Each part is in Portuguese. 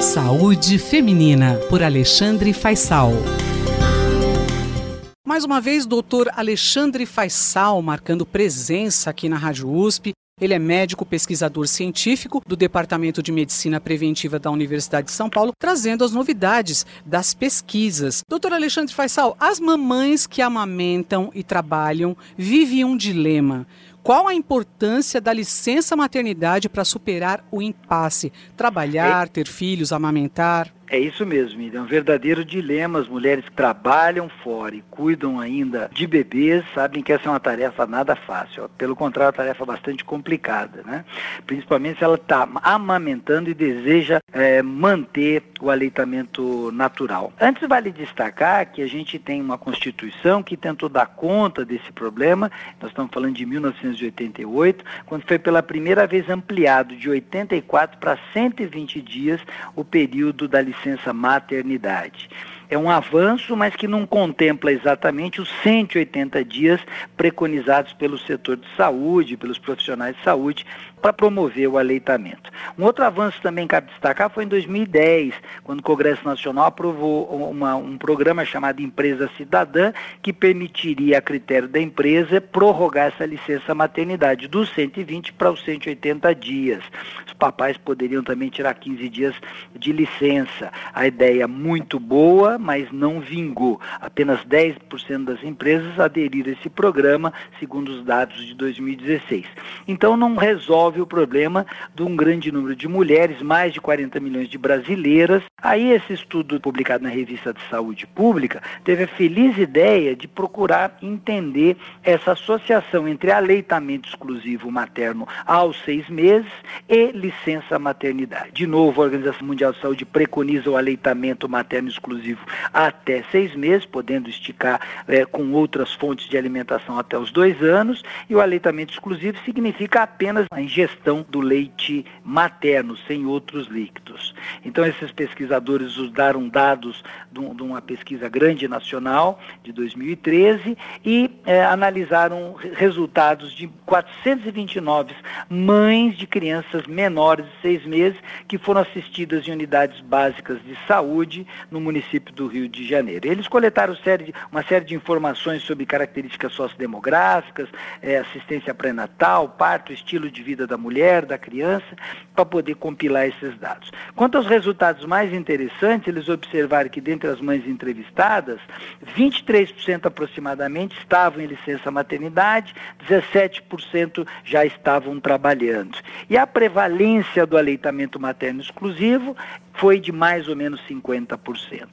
Saúde Feminina, por Alexandre Faisal. Mais uma vez, doutor Alexandre Faisal marcando presença aqui na Rádio USP. Ele é médico pesquisador científico do Departamento de Medicina Preventiva da Universidade de São Paulo, trazendo as novidades das pesquisas. Doutor Alexandre Faisal, as mamães que amamentam e trabalham vivem um dilema. Qual a importância da licença maternidade para superar o impasse? Trabalhar, ter filhos, amamentar? É isso mesmo, é um verdadeiro dilema. As mulheres que trabalham fora e cuidam ainda de bebês sabem que essa é uma tarefa nada fácil. Pelo contrário, é uma tarefa bastante complicada, né? Principalmente se ela está amamentando e deseja é, manter o aleitamento natural. Antes vale destacar que a gente tem uma Constituição que tentou dar conta desse problema. Nós estamos falando de 1988, quando foi pela primeira vez ampliado de 84 para 120 dias o período da licença licença maternidade. É um avanço, mas que não contempla exatamente os 180 dias preconizados pelo setor de saúde, pelos profissionais de saúde, para promover o aleitamento. Um outro avanço também cabe destacar foi em 2010, quando o Congresso Nacional aprovou uma, um programa chamado Empresa Cidadã, que permitiria, a critério da empresa, prorrogar essa licença maternidade dos 120 para os 180 dias. Os papais poderiam também tirar 15 dias de licença. A ideia muito boa, mas não vingou. Apenas 10% das empresas aderiram a esse programa, segundo os dados de 2016. Então não resolve o problema de um grande número de mulheres, mais de 40 milhões de brasileiras. Aí esse estudo publicado na revista de Saúde Pública teve a feliz ideia de procurar entender essa associação entre aleitamento exclusivo materno aos seis meses e licença maternidade. De novo, a Organização Mundial de Saúde preconiza o aleitamento materno exclusivo até seis meses, podendo esticar é, com outras fontes de alimentação até os dois anos, e o aleitamento exclusivo significa apenas a ingestão do leite materno, sem outros líquidos. Então, esses pesquisadores usaram dados de, uma pesquisa grande nacional de 2013 e é, analisaram resultados de 429 mães de crianças menores de seis meses que foram assistidas em unidades básicas de saúde no município do Rio de Janeiro. Eles coletaram série uma série de informações sobre características sociodemográficas, é, assistência pré-natal, parto, estilo de vida da mulher, da criança, para poder compilar esses dados. Quanto aos resultados mais interessantes, eles observaram que dentre as mães entrevistadas, 23% aproximadamente estavam em licença maternidade, 17% já estavam trabalhando. E a prevalência do aleitamento materno exclusivo foi de mais ou menos 50%.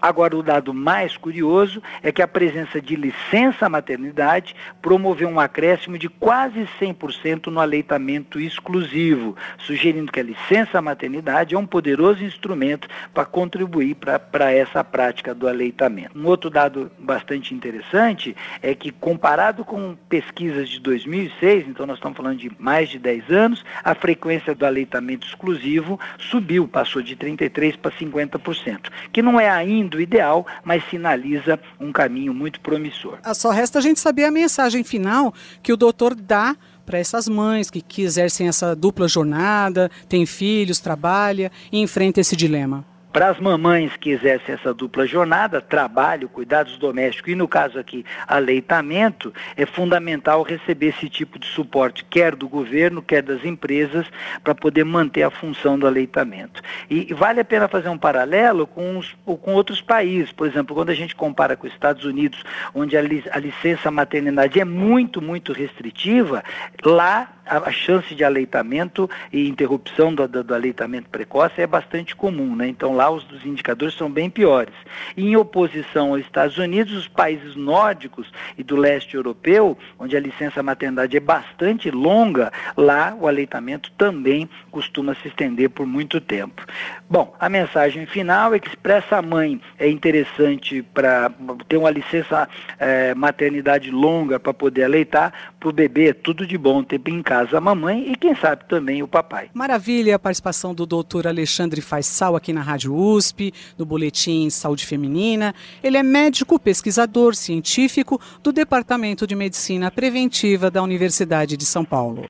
Agora, o dado mais curioso é que a presença de licença maternidade promoveu um acréscimo de quase 100% no aleitamento exclusivo, sugerindo que a licença maternidade é um poderoso instrumento para contribuir para essa prática do aleitamento. Um outro dado bastante interessante é que, comparado com pesquisas de 2006, então nós estamos falando de mais de 10 anos, a frequência do aleitamento exclusivo subiu, passou de 33% para 50%, que não é ainda o ideal, mas sinaliza um caminho muito promissor. Ah, só resta a gente saber a mensagem final que o doutor dá para essas mães que, exercem essa dupla jornada, têm filhos, trabalha e enfrenta esse dilema. Para as mamães que exercem essa dupla jornada, trabalho, cuidados domésticos e, no caso aqui, aleitamento, é fundamental receber esse tipo de suporte, quer do governo, quer das empresas, para poder manter a função do aleitamento. E vale a pena fazer um paralelo com, os, com outros países. Por exemplo, quando a gente compara com os Estados Unidos, onde a, a licença maternidade é muito, muito restritiva, lá a, chance de aleitamento e interrupção do, do, do, aleitamento precoce é bastante comum, né? Então lá os, os indicadores são bem piores. E, em oposição aos Estados Unidos, os países nórdicos e do leste europeu, onde a licença maternidade é bastante longa, lá o aleitamento também costuma se estender por muito tempo. Bom, a mensagem final é que para essa mãe é interessante para ter uma licença é, maternidade longa para poder aleitar, para o bebê é tudo de bom ter em casa a mamãe e quem sabe também o papai. Maravilha a participação do doutor Alexandre Faisal aqui na Rádio USP, no Boletim Saúde Feminina. Ele é médico, pesquisador, científico do Departamento de Medicina Preventiva da Universidade de São Paulo.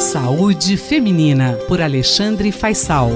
Saúde Feminina, por Alexandre Faisal.